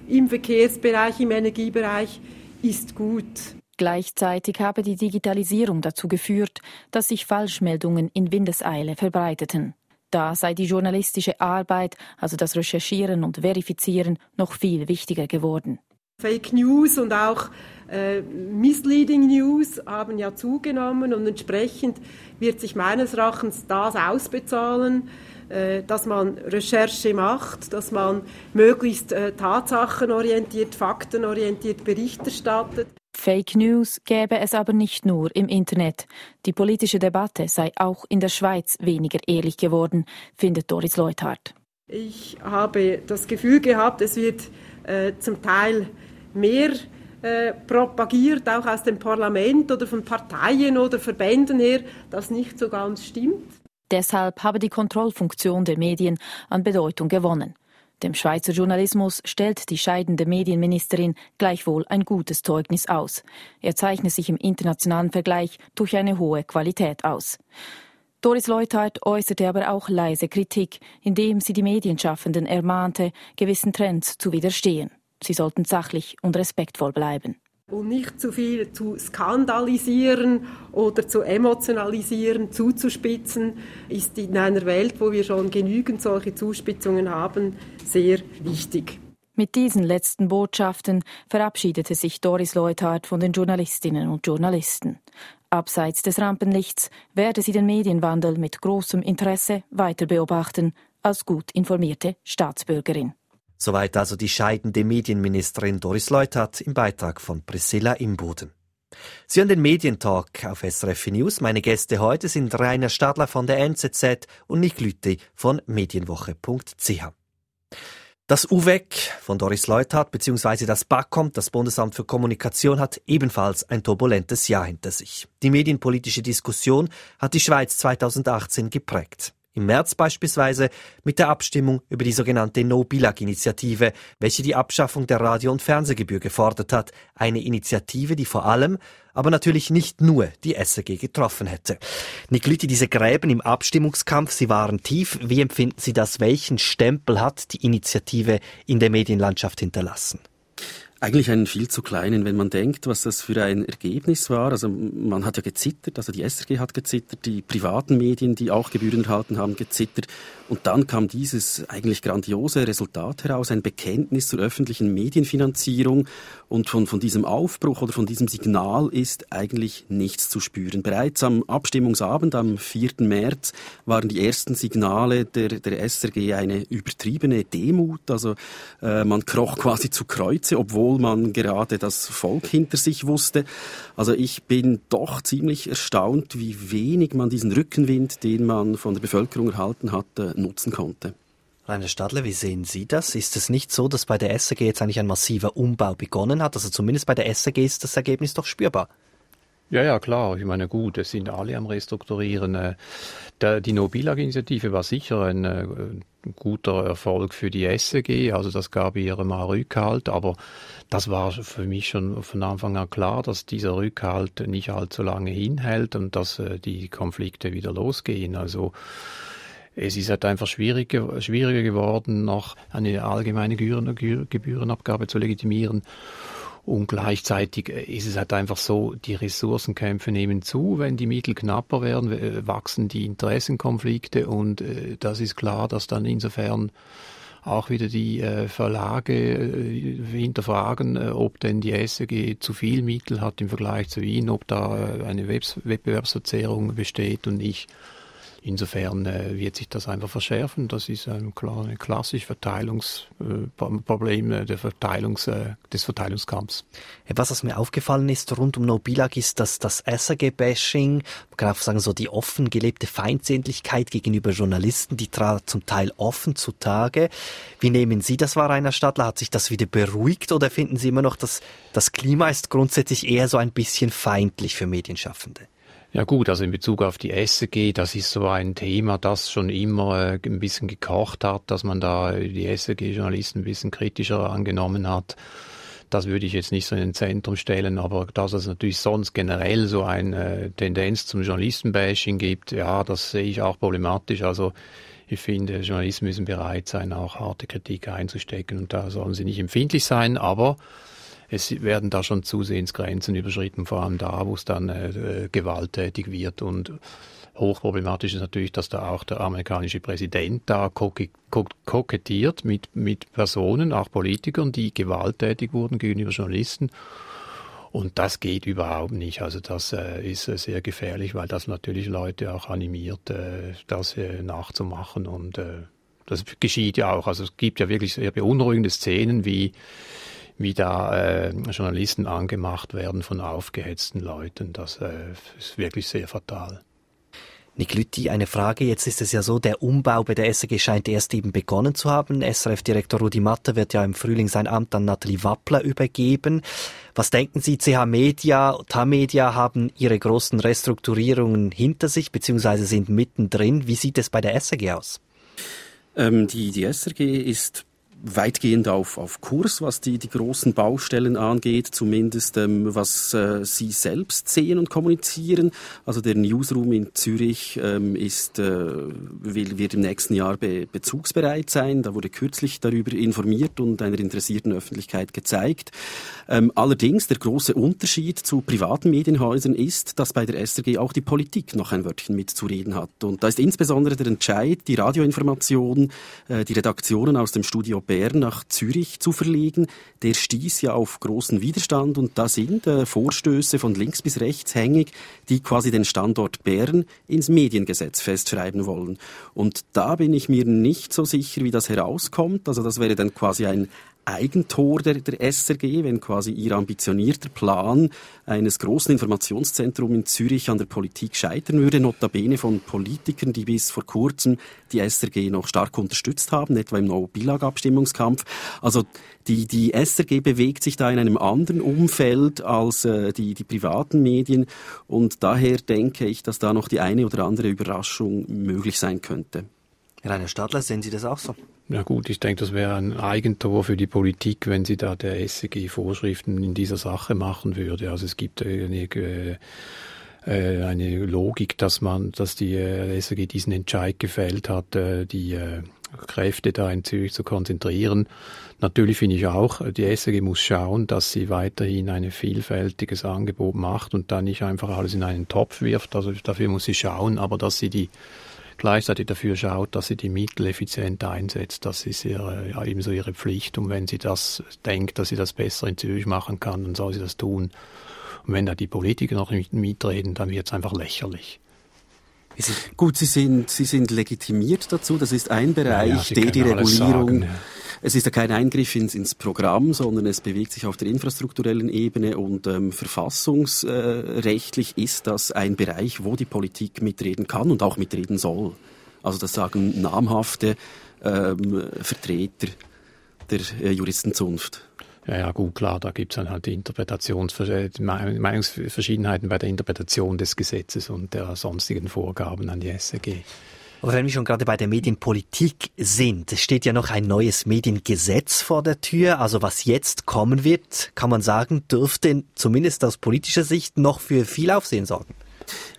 im Verkehrsbereich, im Energiebereich, ist gut. Gleichzeitig habe die Digitalisierung dazu geführt, dass sich Falschmeldungen in Windeseile verbreiteten. Da sei die journalistische Arbeit, also das Recherchieren und Verifizieren, noch viel wichtiger geworden. Fake News und auch äh, Misleading News haben ja zugenommen und entsprechend wird sich meines Erachtens das ausbezahlen, äh, dass man Recherche macht, dass man möglichst äh, tatsachenorientiert, faktenorientiert Bericht erstattet. Fake News gäbe es aber nicht nur im Internet. Die politische Debatte sei auch in der Schweiz weniger ehrlich geworden, findet Doris Leuthard. Ich habe das Gefühl gehabt, es wird äh, zum Teil mehr äh, propagiert, auch aus dem Parlament oder von Parteien oder Verbänden her, das nicht so ganz stimmt. Deshalb habe die Kontrollfunktion der Medien an Bedeutung gewonnen. Dem Schweizer Journalismus stellt die scheidende Medienministerin gleichwohl ein gutes Zeugnis aus. Er zeichne sich im internationalen Vergleich durch eine hohe Qualität aus. Doris Leuthard äußerte aber auch leise Kritik, indem sie die Medienschaffenden ermahnte, gewissen Trends zu widerstehen. Sie sollten sachlich und respektvoll bleiben und nicht zu viel zu skandalisieren oder zu emotionalisieren, zuzuspitzen, ist in einer Welt, wo wir schon genügend solche Zuspitzungen haben, sehr wichtig. Mit diesen letzten Botschaften verabschiedete sich Doris Leuthard von den Journalistinnen und Journalisten. Abseits des Rampenlichts werde sie den Medienwandel mit großem Interesse weiter beobachten als gut informierte Staatsbürgerin. Soweit also die scheidende Medienministerin Doris Leutert im Beitrag von Priscilla Imboden. Sie hören den Medientalk auf SRF News. Meine Gäste heute sind Rainer Stadler von der NZZ und Nick Lütti von medienwoche.ch. Das UWEC von Doris Leuthardt bzw. das BAKOM, das Bundesamt für Kommunikation, hat ebenfalls ein turbulentes Jahr hinter sich. Die medienpolitische Diskussion hat die Schweiz 2018 geprägt. Im März beispielsweise mit der Abstimmung über die sogenannte No-Billag-Initiative, welche die Abschaffung der Radio- und Fernsehgebühr gefordert hat. Eine Initiative, die vor allem, aber natürlich nicht nur die SRG getroffen hätte. Nicoliti, diese Gräben im Abstimmungskampf, sie waren tief. Wie empfinden Sie das? Welchen Stempel hat die Initiative in der Medienlandschaft hinterlassen? Eigentlich einen viel zu kleinen, wenn man denkt, was das für ein Ergebnis war. Also man hat ja gezittert, also die SRG hat gezittert, die privaten Medien, die auch Gebühren erhalten haben, gezittert. Und dann kam dieses eigentlich grandiose Resultat heraus, ein Bekenntnis zur öffentlichen Medienfinanzierung. Und von, von diesem Aufbruch oder von diesem Signal ist eigentlich nichts zu spüren. Bereits am Abstimmungsabend, am 4. März, waren die ersten Signale der, der SRG eine übertriebene Demut. Also äh, man kroch quasi zu Kreuze, obwohl man gerade das Volk hinter sich wusste. Also ich bin doch ziemlich erstaunt, wie wenig man diesen Rückenwind, den man von der Bevölkerung erhalten hat, nutzen konnte. Rainer Stadler, wie sehen Sie das? Ist es nicht so, dass bei der SAG jetzt eigentlich ein massiver Umbau begonnen hat? Also zumindest bei der SAG ist das Ergebnis doch spürbar. Ja, ja, klar. Ich meine, gut, es sind alle am Restrukturieren. Äh, die No-Bilag-Initiative war sicher ein, äh, guter Erfolg für die SEG, also das gab ihr mal Rückhalt, aber das war für mich schon von Anfang an klar, dass dieser Rückhalt nicht allzu lange hinhält und dass äh, die Konflikte wieder losgehen. Also es ist halt einfach schwierig, schwieriger geworden, noch eine allgemeine Gebührenabgabe zu legitimieren. Und gleichzeitig äh, ist es halt einfach so, die Ressourcenkämpfe nehmen zu. Wenn die Mittel knapper werden, äh, wachsen die Interessenkonflikte und äh, das ist klar, dass dann insofern auch wieder die Verlage hinterfragen, ob denn die SEG zu viel Mittel hat im Vergleich zu Ihnen, ob da eine Wettbewerbsverzerrung besteht und nicht. Insofern äh, wird sich das einfach verschärfen. Das ist ein, klar, klassisches Verteilungsproblem äh, der Verteilungs, äh, des Verteilungskampfs. Was, was mir aufgefallen ist rund um Nobilag, ist, dass das SRG-Bashing, man kann auch sagen, so die offen gelebte Feindseligkeit gegenüber Journalisten, die trat zum Teil offen zutage. Wie nehmen Sie das wahr, Rainer Stadler? Hat sich das wieder beruhigt oder finden Sie immer noch, dass das Klima ist grundsätzlich eher so ein bisschen feindlich für Medienschaffende? Ja gut, also in Bezug auf die SEG, das ist so ein Thema, das schon immer äh, ein bisschen gekocht hat, dass man da die SEG-Journalisten ein bisschen kritischer angenommen hat. Das würde ich jetzt nicht so in den Zentrum stellen, aber dass es natürlich sonst generell so eine Tendenz zum Journalistenbashing gibt, ja, das sehe ich auch problematisch. Also ich finde, Journalisten müssen bereit sein, auch harte Kritik einzustecken und da sollen sie nicht empfindlich sein, aber es werden da schon zusehends Grenzen überschritten, vor allem da, wo es dann äh, gewalttätig wird und hochproblematisch ist natürlich, dass da auch der amerikanische Präsident da kokettiert mit, mit Personen, auch Politikern, die gewalttätig wurden gegenüber Journalisten. Und das geht überhaupt nicht. Also das äh, ist äh, sehr gefährlich, weil das natürlich Leute auch animiert, äh, das äh, nachzumachen. Und äh, das geschieht ja auch. Also es gibt ja wirklich sehr beunruhigende Szenen, wie wie da äh, Journalisten angemacht werden von aufgehetzten Leuten. Das äh, ist wirklich sehr fatal. Nick Lütti, eine Frage. Jetzt ist es ja so, der Umbau bei der SRG scheint erst eben begonnen zu haben. SRF-Direktor Rudi Matter wird ja im Frühling sein Amt an Nathalie Wappler übergeben. Was denken Sie, CH Media, Tamedia haben ihre großen Restrukturierungen hinter sich, beziehungsweise sind mittendrin. Wie sieht es bei der SRG aus? Ähm, die, die SRG ist weitgehend auf, auf Kurs, was die, die großen Baustellen angeht, zumindest ähm, was äh, Sie selbst sehen und kommunizieren. Also der Newsroom in Zürich ähm, ist, äh, will, wird im nächsten Jahr be, bezugsbereit sein. Da wurde kürzlich darüber informiert und einer interessierten Öffentlichkeit gezeigt. Ähm, allerdings der große Unterschied zu privaten Medienhäusern ist, dass bei der SRG auch die Politik noch ein Wörtchen mitzureden hat. Und da ist insbesondere der Entscheid, die Radioinformation, äh, die Redaktionen aus dem Studio Bern nach Zürich zu verlegen, der stieß ja auf großen Widerstand und da sind äh, Vorstöße von links bis rechts hängig, die quasi den Standort Bern ins Mediengesetz festschreiben wollen. Und da bin ich mir nicht so sicher, wie das herauskommt. Also das wäre dann quasi ein Eigentor der, der SRG, wenn quasi ihr ambitionierter Plan eines großen Informationszentrums in Zürich an der Politik scheitern würde, notabene von Politikern, die bis vor kurzem die SRG noch stark unterstützt haben, etwa im No-Bilag-Abstimmungskampf. Also die, die SRG bewegt sich da in einem anderen Umfeld als äh, die, die privaten Medien und daher denke ich, dass da noch die eine oder andere Überraschung möglich sein könnte. Rainer Stadler, sehen Sie das auch so? Ja gut, ich denke, das wäre ein Eigentor für die Politik, wenn sie da der SEG Vorschriften in dieser Sache machen würde. Also es gibt eine, äh, eine Logik, dass man, dass die äh, SEG diesen Entscheid gefällt hat, äh, die Kräfte da in Zürich zu konzentrieren. Natürlich finde ich auch, die SEG muss schauen, dass sie weiterhin ein vielfältiges Angebot macht und da nicht einfach alles in einen Topf wirft. Also dafür muss sie schauen, aber dass sie die gleichzeitig dafür schaut, dass sie die Mittel effizient einsetzt. Das ist ihre, ja, ebenso ihre Pflicht. Und wenn sie das denkt, dass sie das besser in Zürich machen kann, dann soll sie das tun. Und wenn da die Politiker noch nicht mitreden, dann wird es einfach lächerlich. Gut, Sie sind, Sie sind legitimiert dazu. Das ist ein Bereich, ja, der die Regulierung. Sagen, ja. Es ist ja kein Eingriff ins, ins Programm, sondern es bewegt sich auf der infrastrukturellen Ebene und ähm, verfassungsrechtlich äh, ist das ein Bereich, wo die Politik mitreden kann und auch mitreden soll. Also das sagen namhafte ähm, Vertreter der äh, Juristenzunft. Ja, ja, gut, klar, da gibt es dann halt die Interpretations Meinungsverschiedenheiten bei der Interpretation des Gesetzes und der sonstigen Vorgaben an die SRG. Aber wenn wir schon gerade bei der Medienpolitik sind, es steht ja noch ein neues Mediengesetz vor der Tür. Also was jetzt kommen wird, kann man sagen, dürfte zumindest aus politischer Sicht noch für viel Aufsehen sorgen.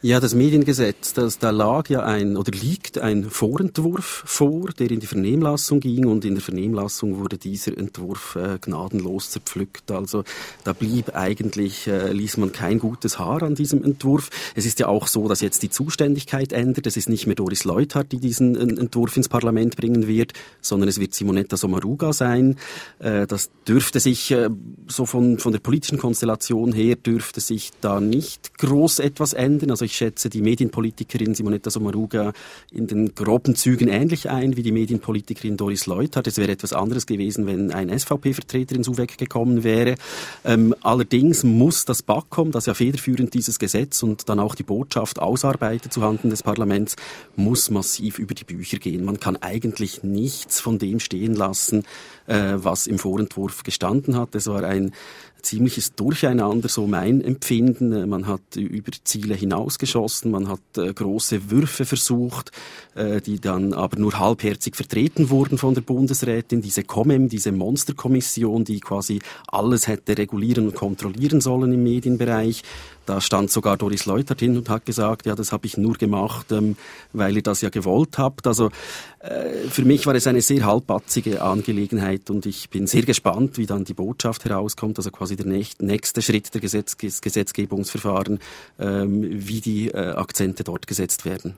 Ja, das Mediengesetz, das, da lag ja ein oder liegt ein Vorentwurf vor, der in die Vernehmlassung ging und in der Vernehmlassung wurde dieser Entwurf äh, gnadenlos zerpflückt. Also da blieb eigentlich, äh, ließ man kein gutes Haar an diesem Entwurf. Es ist ja auch so, dass jetzt die Zuständigkeit ändert. Es ist nicht mehr Doris Leuthard, die diesen äh, Entwurf ins Parlament bringen wird, sondern es wird Simonetta Sommaruga sein. Äh, das dürfte sich äh, so von, von der politischen Konstellation her dürfte sich da nicht groß etwas ändern. Also ich schätze die Medienpolitikerin Simonetta Sommaruga in den groben Zügen ähnlich ein wie die Medienpolitikerin Doris Leuthard. Es wäre etwas anderes gewesen, wenn ein SVP-Vertreter ins UWEG gekommen wäre. Ähm, allerdings muss das BAKOM, das ja federführend dieses Gesetz und dann auch die Botschaft ausarbeitet zuhanden des Parlaments, muss massiv über die Bücher gehen. Man kann eigentlich nichts von dem stehen lassen, äh, was im Vorentwurf gestanden hat. Es war ein ziemliches Durcheinander, so mein Empfinden. Man hat über Ziele hinausgeschossen, man hat äh, große Würfe versucht, äh, die dann aber nur halbherzig vertreten wurden von der Bundesrätin. Diese COMEM, diese Monsterkommission, die quasi alles hätte regulieren und kontrollieren sollen im Medienbereich. Da stand sogar Doris Leutert hin und hat gesagt, ja, das habe ich nur gemacht, ähm, weil ihr das ja gewollt habt. Also äh, für mich war es eine sehr halbbatzige Angelegenheit und ich bin sehr gespannt, wie dann die Botschaft herauskommt, also quasi der nächste Schritt der Gesetz Gesetzgebungsverfahren, ähm, wie die äh, Akzente dort gesetzt werden.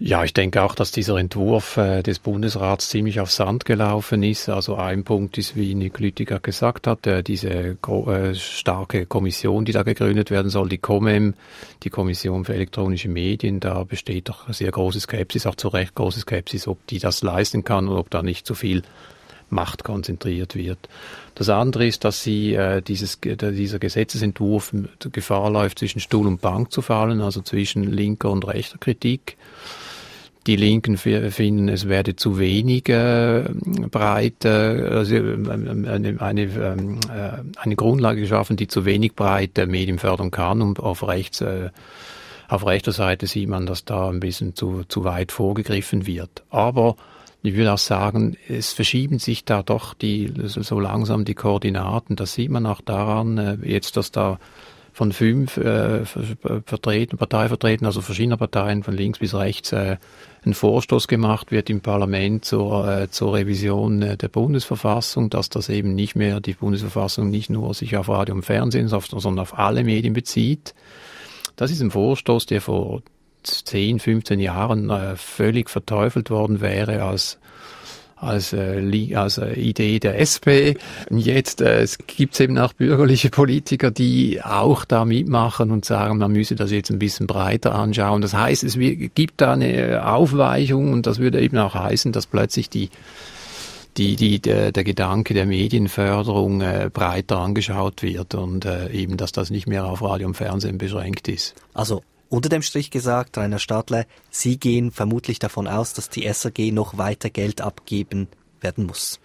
Ja, ich denke auch, dass dieser Entwurf äh, des Bundesrats ziemlich auf Sand gelaufen ist. Also ein Punkt ist, wie Nick Lüttiger gesagt hat, äh, diese äh, starke Kommission, die da gegründet werden soll, die COMEM, die Kommission für elektronische Medien, da besteht doch sehr große Skepsis, auch zu Recht große Skepsis, ob die das leisten kann und ob da nicht zu viel Macht konzentriert wird. Das andere ist, dass sie äh, dieses, dieser Gesetzesentwurf Gefahr läuft, zwischen Stuhl und Bank zu fallen, also zwischen linker und rechter Kritik. Die Linken finden, es werde zu wenig äh, breit, äh, also ähm, eine, eine, ähm, äh, eine Grundlage geschaffen, die zu wenig breit äh, Medien fördern kann. Und auf rechts, äh, auf rechter Seite sieht man, dass da ein bisschen zu, zu weit vorgegriffen wird. Aber ich will auch sagen, es verschieben sich da doch die, so langsam die Koordinaten. Das sieht man auch daran, äh, jetzt, dass da von fünf äh, vertreten, Parteivertreten, also verschiedener Parteien von links bis rechts, äh, ein Vorstoß gemacht wird im Parlament zur, äh, zur Revision äh, der Bundesverfassung, dass das eben nicht mehr die Bundesverfassung nicht nur sich auf Radio und Fernsehen, sondern auf alle Medien bezieht. Das ist ein Vorstoß, der vor 10, 15 Jahren äh, völlig verteufelt worden wäre als als, äh, als äh, Idee der SP. Jetzt äh, es gibt eben auch bürgerliche Politiker, die auch da mitmachen und sagen, man müsse das jetzt ein bisschen breiter anschauen. Das heißt, es gibt da eine Aufweichung und das würde eben auch heißen, dass plötzlich die die, die, der, der Gedanke der Medienförderung äh, breiter angeschaut wird und äh, eben, dass das nicht mehr auf Radio und Fernsehen beschränkt ist. Also unter dem Strich gesagt, Rainer Stadler, Sie gehen vermutlich davon aus, dass die SRG noch weiter Geld abgeben werden muss.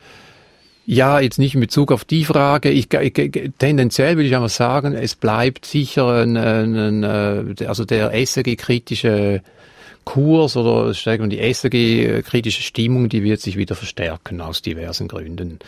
Ja, jetzt nicht in Bezug auf die Frage. Ich, ich, tendenziell würde ich einfach sagen, es bleibt sicher ein, ein, ein äh, also der SRG-kritische Kurs oder die SRG-kritische Stimmung, die wird sich wieder verstärken aus diversen Gründen.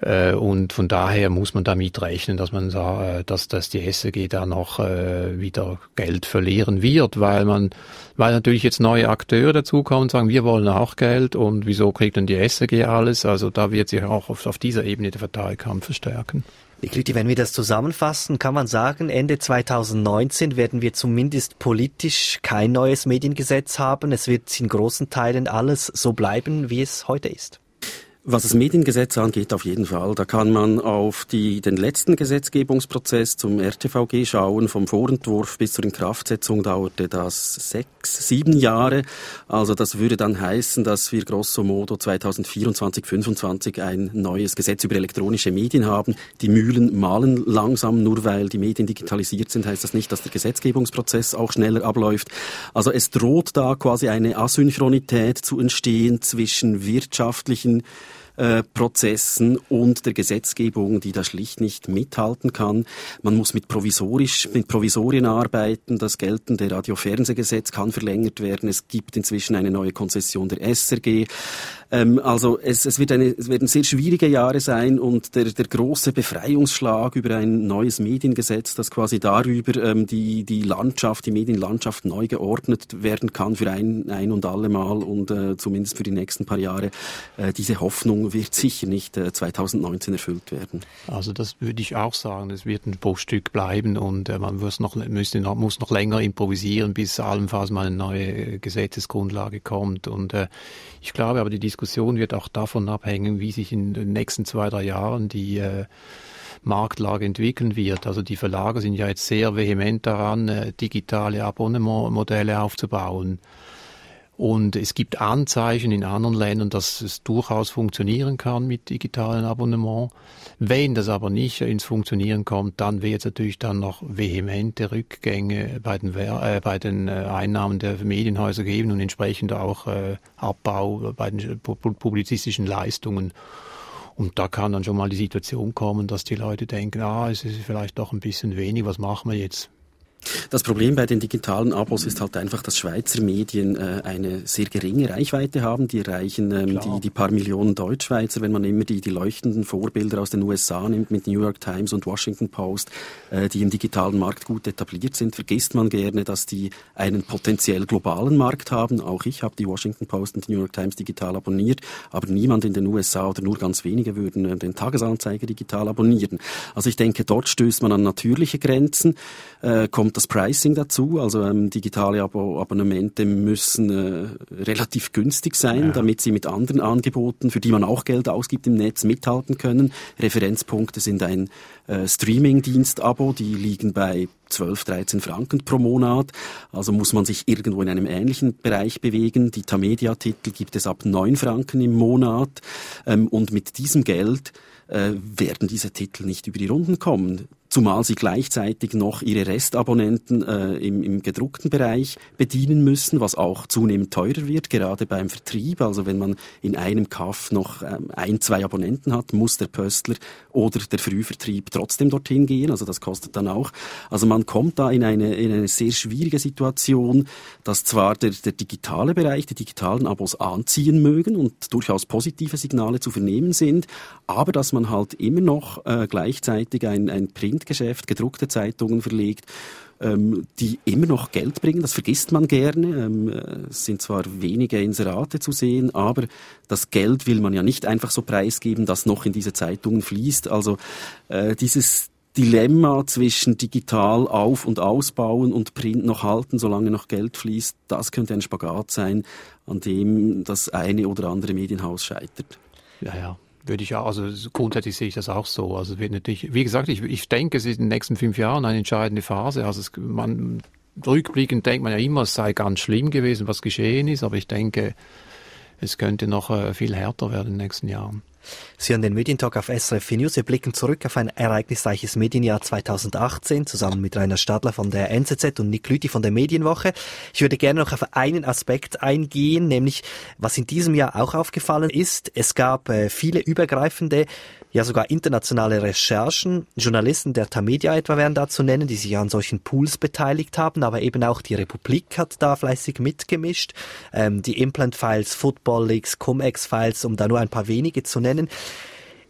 Äh, und von daher muss man damit rechnen, dass man äh, dass, dass die SEG da noch äh, wieder Geld verlieren wird, weil man, weil natürlich jetzt neue Akteure dazukommen und sagen, wir wollen auch Geld und wieso kriegt denn die SEG alles? Also da wird sich auch auf, auf dieser Ebene der Verteilkampf verstärken. Nikliti, wenn wir das zusammenfassen, kann man sagen, Ende 2019 werden wir zumindest politisch kein neues Mediengesetz haben. Es wird in großen Teilen alles so bleiben, wie es heute ist. Was das Mediengesetz angeht, auf jeden Fall. Da kann man auf die, den letzten Gesetzgebungsprozess zum RTVG schauen. Vom Vorentwurf bis zur Inkraftsetzung dauerte das sechs, sieben Jahre. Also das würde dann heißen, dass wir grosso modo 2024, 2025 ein neues Gesetz über elektronische Medien haben. Die Mühlen malen langsam, nur weil die Medien digitalisiert sind, heißt das nicht, dass der Gesetzgebungsprozess auch schneller abläuft. Also es droht da quasi eine Asynchronität zu entstehen zwischen wirtschaftlichen Prozessen und der Gesetzgebung, die da schlicht nicht mithalten kann. Man muss mit provisorisch, mit Provisorien arbeiten. Das geltende Radio-Fernsehgesetz kann verlängert werden. Es gibt inzwischen eine neue Konzession der SRG. Ähm, also es, es, wird eine, es werden sehr schwierige Jahre sein und der, der große Befreiungsschlag über ein neues Mediengesetz, das quasi darüber ähm, die, die Landschaft, die Medienlandschaft neu geordnet werden kann für ein, ein und alle Mal und äh, zumindest für die nächsten paar Jahre. Äh, diese Hoffnung wird sicher nicht äh, 2019 erfüllt werden. Also das würde ich auch sagen. Es wird ein Bruchstück bleiben und äh, man muss noch, müsste noch, muss noch länger improvisieren, bis allenfalls mal eine neue Gesetzesgrundlage kommt. Und äh, ich glaube aber, die Diskussion wird auch davon abhängen, wie sich in den nächsten zwei, drei Jahren die äh, Marktlage entwickeln wird. Also die Verlage sind ja jetzt sehr vehement daran, äh, digitale Abonnementmodelle aufzubauen. Und es gibt Anzeichen in anderen Ländern, dass es durchaus funktionieren kann mit digitalen Abonnement. Wenn das aber nicht ins Funktionieren kommt, dann wird es natürlich dann noch vehemente Rückgänge bei den, äh, bei den äh, Einnahmen der Medienhäuser geben und entsprechend auch äh, Abbau bei den publizistischen Leistungen. Und da kann dann schon mal die Situation kommen, dass die Leute denken, ah, es ist vielleicht doch ein bisschen wenig, was machen wir jetzt? Das Problem bei den digitalen Abos ist halt einfach, dass Schweizer Medien äh, eine sehr geringe Reichweite haben. Die erreichen ähm, die, die paar Millionen Deutschschweizer, wenn man immer die, die leuchtenden Vorbilder aus den USA nimmt mit New York Times und Washington Post, äh, die im digitalen Markt gut etabliert sind, vergisst man gerne, dass die einen potenziell globalen Markt haben. Auch ich habe die Washington Post und die New York Times digital abonniert, aber niemand in den USA oder nur ganz wenige würden äh, den Tagesanzeiger digital abonnieren. Also ich denke, dort stößt man an natürliche Grenzen, äh, kommt das Pricing dazu. Also ähm, digitale Abo Abonnemente müssen äh, relativ günstig sein, ja. damit sie mit anderen Angeboten, für die man auch Geld ausgibt im Netz, mithalten können. Referenzpunkte sind ein äh, Streaming-Dienst-Abo, die liegen bei 12, 13 Franken pro Monat. Also muss man sich irgendwo in einem ähnlichen Bereich bewegen. Die Tamedia-Titel gibt es ab 9 Franken im Monat. Ähm, und mit diesem Geld äh, werden diese Titel nicht über die Runden kommen zumal sie gleichzeitig noch ihre Restabonnenten äh, im, im gedruckten Bereich bedienen müssen, was auch zunehmend teurer wird, gerade beim Vertrieb. Also wenn man in einem Kaff noch ähm, ein, zwei Abonnenten hat, muss der Pöstler oder der Frühvertrieb trotzdem dorthin gehen. Also das kostet dann auch. Also man kommt da in eine, in eine sehr schwierige Situation, dass zwar der, der digitale Bereich, die digitalen Abos anziehen mögen und durchaus positive Signale zu vernehmen sind, aber dass man halt immer noch äh, gleichzeitig ein, ein Print Printgeschäft, gedruckte Zeitungen verlegt, ähm, die immer noch Geld bringen. Das vergisst man gerne. Ähm, es sind zwar wenige Inserate zu sehen, aber das Geld will man ja nicht einfach so preisgeben, das noch in diese Zeitungen fließt. Also äh, dieses Dilemma zwischen digital auf- und ausbauen und Print noch halten, solange noch Geld fließt, das könnte ein Spagat sein, an dem das eine oder andere Medienhaus scheitert. Ja, ja. Würde ich auch, also grundsätzlich sehe ich das auch so. Also wird natürlich, wie gesagt, ich, ich denke, es ist in den nächsten fünf Jahren eine entscheidende Phase. Also es, man, rückblickend denkt man ja immer, es sei ganz schlimm gewesen, was geschehen ist, aber ich denke, es könnte noch äh, viel härter werden in den nächsten Jahren. Sie hören den Medientalk auf SRF News. Wir blicken zurück auf ein ereignisreiches Medienjahr 2018 zusammen mit Rainer Stadler von der NZZ und Nick Lüthi von der Medienwoche. Ich würde gerne noch auf einen Aspekt eingehen, nämlich was in diesem Jahr auch aufgefallen ist. Es gab äh, viele übergreifende ja sogar internationale Recherchen. Journalisten der Tamedia etwa wären da zu nennen, die sich an solchen Pools beteiligt haben, aber eben auch die Republik hat da fleißig mitgemischt. Ähm, die Implant Files, Football Leagues, Cum-Ex Files, um da nur ein paar wenige zu nennen.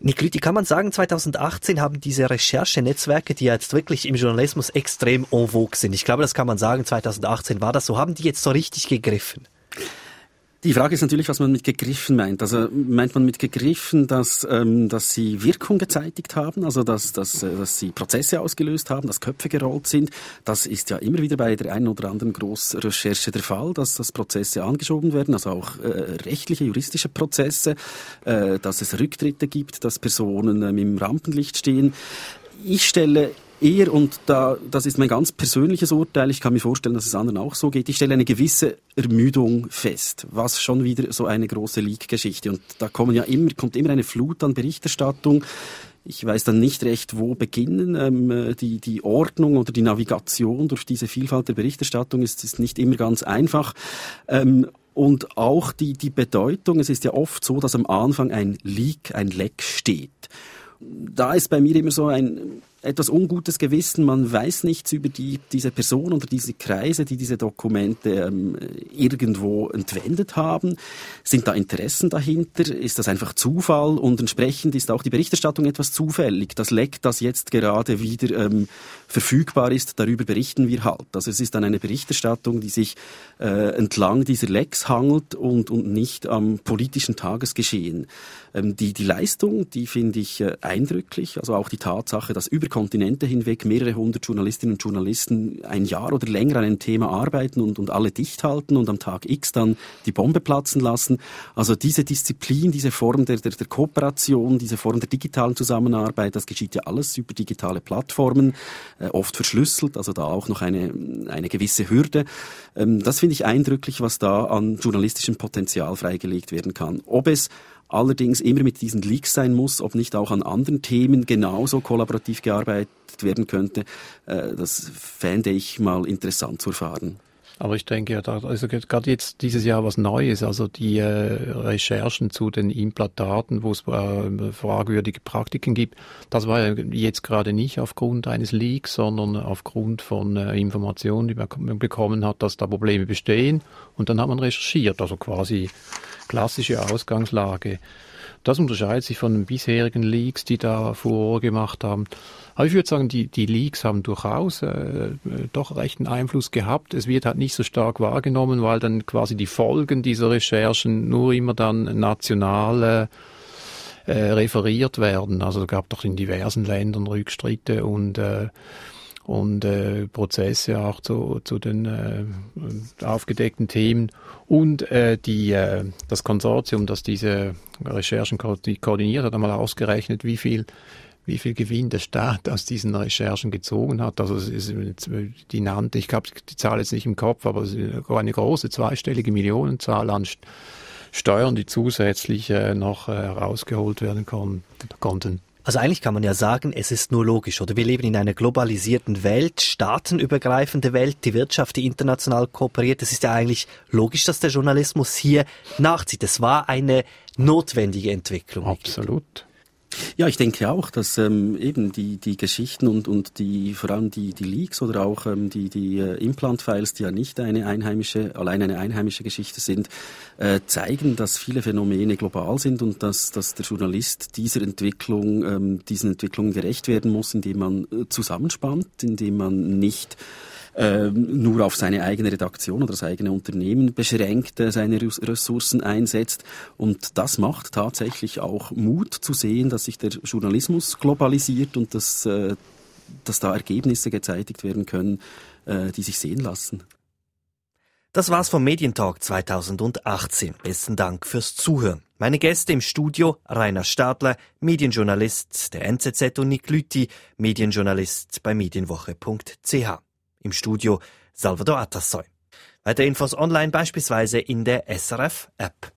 Nikliti, kann man sagen, 2018 haben diese Recherchenetzwerke, die jetzt wirklich im Journalismus extrem en vogue sind, ich glaube, das kann man sagen, 2018 war das so, haben die jetzt so richtig gegriffen? Die Frage ist natürlich, was man mit gegriffen meint. Also meint man mit gegriffen, dass, ähm, dass sie Wirkung gezeitigt haben, also dass, dass, äh, dass sie Prozesse ausgelöst haben, dass Köpfe gerollt sind. Das ist ja immer wieder bei der einen oder anderen Großrecherche der Fall, dass, dass Prozesse angeschoben werden, also auch äh, rechtliche, juristische Prozesse, äh, dass es Rücktritte gibt, dass Personen ähm, im Rampenlicht stehen. Ich stelle eher, und da, das ist mein ganz persönliches Urteil, ich kann mir vorstellen, dass es anderen auch so geht, ich stelle eine gewisse Ermüdung fest, was schon wieder so eine große Leak-Geschichte. Und da kommen ja immer, kommt immer eine Flut an Berichterstattung. Ich weiß dann nicht recht, wo beginnen. Ähm, die, die Ordnung oder die Navigation durch diese Vielfalt der Berichterstattung ist, ist nicht immer ganz einfach. Ähm, und auch die, die Bedeutung. Es ist ja oft so, dass am Anfang ein Leak, ein Leck steht. Da ist bei mir immer so ein etwas ungutes Gewissen. Man weiß nichts über die, diese Person oder diese Kreise, die diese Dokumente ähm, irgendwo entwendet haben. Sind da Interessen dahinter? Ist das einfach Zufall? Und entsprechend ist auch die Berichterstattung etwas zufällig. Das Leck, das jetzt gerade wieder ähm, verfügbar ist, darüber berichten wir halt. Also es ist dann eine Berichterstattung, die sich äh, entlang dieser Lecks hangelt und, und nicht am politischen Tagesgeschehen. Ähm, die, die Leistung, die finde ich äh, eindrücklich. Also auch die Tatsache, dass über Kontinente hinweg mehrere hundert Journalistinnen und Journalisten ein Jahr oder länger an einem Thema arbeiten und, und alle dicht halten und am Tag X dann die Bombe platzen lassen. Also diese Disziplin, diese Form der, der, der Kooperation, diese Form der digitalen Zusammenarbeit, das geschieht ja alles über digitale Plattformen, äh, oft verschlüsselt, also da auch noch eine, eine gewisse Hürde. Ähm, das finde ich eindrücklich, was da an journalistischem Potenzial freigelegt werden kann. Ob es allerdings immer mit diesen Leaks sein muss, ob nicht auch an anderen Themen genauso kollaborativ gearbeitet werden könnte, äh, das fände ich mal interessant zu erfahren. Aber ich denke ja, da also gerade jetzt dieses Jahr was Neues, also die äh, Recherchen zu den Implantaten, wo es äh, fragwürdige Praktiken gibt, das war ja jetzt gerade nicht aufgrund eines Leaks, sondern aufgrund von äh, Informationen, die man bekommen hat, dass da Probleme bestehen. Und dann hat man recherchiert, also quasi klassische Ausgangslage. Das unterscheidet sich von den bisherigen Leaks, die da Furore gemacht haben. Aber ich würde sagen, die, die Leaks haben durchaus äh, doch recht einen Einfluss gehabt. Es wird halt nicht so stark wahrgenommen, weil dann quasi die Folgen dieser Recherchen nur immer dann national äh, referiert werden. Also es gab doch in diversen Ländern Rückstritte und äh, und äh, Prozesse auch zu, zu den äh, aufgedeckten Themen und äh, die, äh, das Konsortium, das diese Recherchen ko koordiniert hat, einmal ausgerechnet, wie viel wie viel Gewinn der Staat aus diesen Recherchen gezogen hat. Also es ist die nannte, ich habe die Zahl jetzt nicht im Kopf, aber es ist eine große zweistellige Millionenzahl an Steuern, die zusätzlich äh, noch äh, herausgeholt werden konnten. Also eigentlich kann man ja sagen, es ist nur logisch, oder? Wir leben in einer globalisierten Welt, staatenübergreifende Welt, die Wirtschaft, die international kooperiert. Es ist ja eigentlich logisch, dass der Journalismus hier nachzieht. Es war eine notwendige Entwicklung. Absolut. Ja, ich denke auch, dass ähm, eben die, die Geschichten und, und die, vor allem die, die Leaks oder auch ähm, die, die äh, Implant-Files, die ja nicht eine einheimische, allein eine einheimische Geschichte sind, äh, zeigen, dass viele Phänomene global sind und dass, dass der Journalist dieser Entwicklung, ähm, diesen Entwicklungen gerecht werden muss, indem man äh, zusammenspannt, indem man nicht äh, nur auf seine eigene Redaktion oder das eigene Unternehmen beschränkt äh, seine Ressourcen einsetzt. Und das macht tatsächlich auch Mut zu sehen, dass sich der Journalismus globalisiert und dass, äh, dass da Ergebnisse gezeitigt werden können, äh, die sich sehen lassen. Das war's vom Medientalk 2018. Besten Dank fürs Zuhören. Meine Gäste im Studio Rainer Stadler, Medienjournalist der NZZ und Nick Lüthi, Medienjournalist bei medienwoche.ch. Im Studio Salvador Atassoy. Weitere Infos online beispielsweise in der SRF App.